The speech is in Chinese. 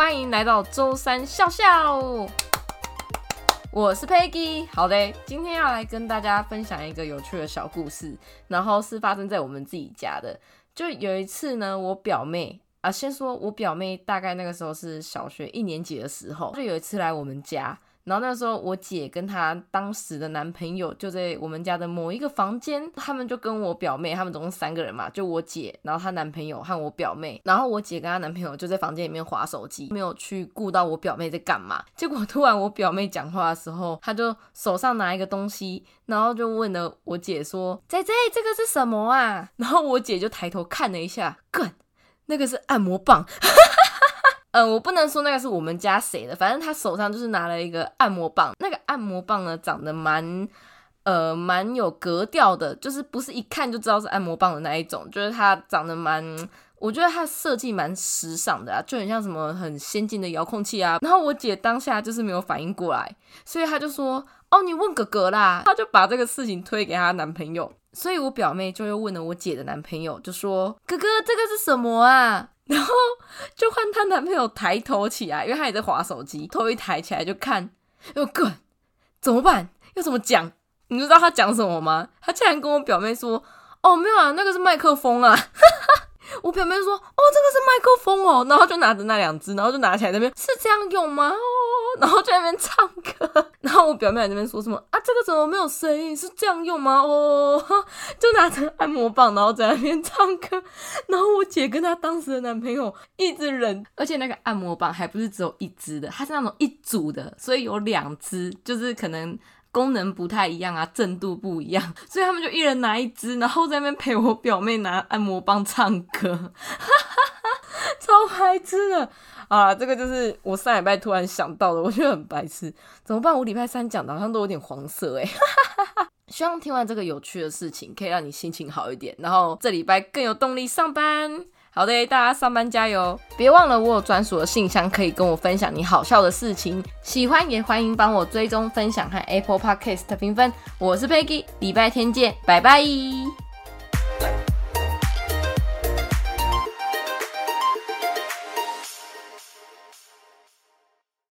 欢迎来到周三笑笑，我是 Peggy。好的，今天要来跟大家分享一个有趣的小故事，然后是发生在我们自己家的。就有一次呢，我表妹啊，先说我表妹大概那个时候是小学一年级的时候，就有一次来我们家。然后那时候我姐跟她当时的男朋友就在我们家的某一个房间，他们就跟我表妹，他们总共三个人嘛，就我姐，然后她男朋友和我表妹，然后我姐跟她男朋友就在房间里面划手机，没有去顾到我表妹在干嘛。结果突然我表妹讲话的时候，她就手上拿一个东西，然后就问了我姐说：“姐姐，这个是什么啊？”然后我姐就抬头看了一下，干，那个是按摩棒。嗯，我不能说那个是我们家谁的，反正他手上就是拿了一个按摩棒。那个按摩棒呢，长得蛮呃蛮有格调的，就是不是一看就知道是按摩棒的那一种，就是它长得蛮，我觉得它设计蛮时尚的啊，就很像什么很先进的遥控器啊。然后我姐当下就是没有反应过来，所以她就说：“哦，你问哥哥啦。”她就把这个事情推给她男朋友，所以我表妹就又问了我姐的男朋友，就说：“哥哥，这个是什么啊？” 然后就换她男朋友抬头起来，因为他也在划手机，头一抬起来就看，又滚，怎么办？要怎么讲？你知道他讲什么吗？他竟然跟我表妹说：“哦，没有啊，那个是麦克风啊。”我表妹说：“哦，这个是麦克风哦。”然后就拿着那两只，然后就拿起来那边是这样用吗？哦，然后在那边唱歌。然后我表妹在那边说什么？这个怎么没有声音？是这样用吗？哦，就拿着按摩棒，然后在那边唱歌。然后我姐跟她当时的男朋友一直忍，而且那个按摩棒还不是只有一支的，它是那种一组的，所以有两支，就是可能。功能不太一样啊，震度不一样，所以他们就一人拿一支，然后在那边陪我表妹拿按摩棒唱歌，哈哈哈超白痴的啊！这个就是我上礼拜突然想到的，我觉得很白痴，怎么办？我礼拜三讲的好像都有点黄色哎，希望听完这个有趣的事情，可以让你心情好一点，然后这礼拜更有动力上班。好的，大家上班加油！别忘了我有专属的信箱，可以跟我分享你好笑的事情。喜欢也欢迎帮我追踪、分享和 Apple Podcast 评分。我是 Peggy，礼拜天见，拜拜。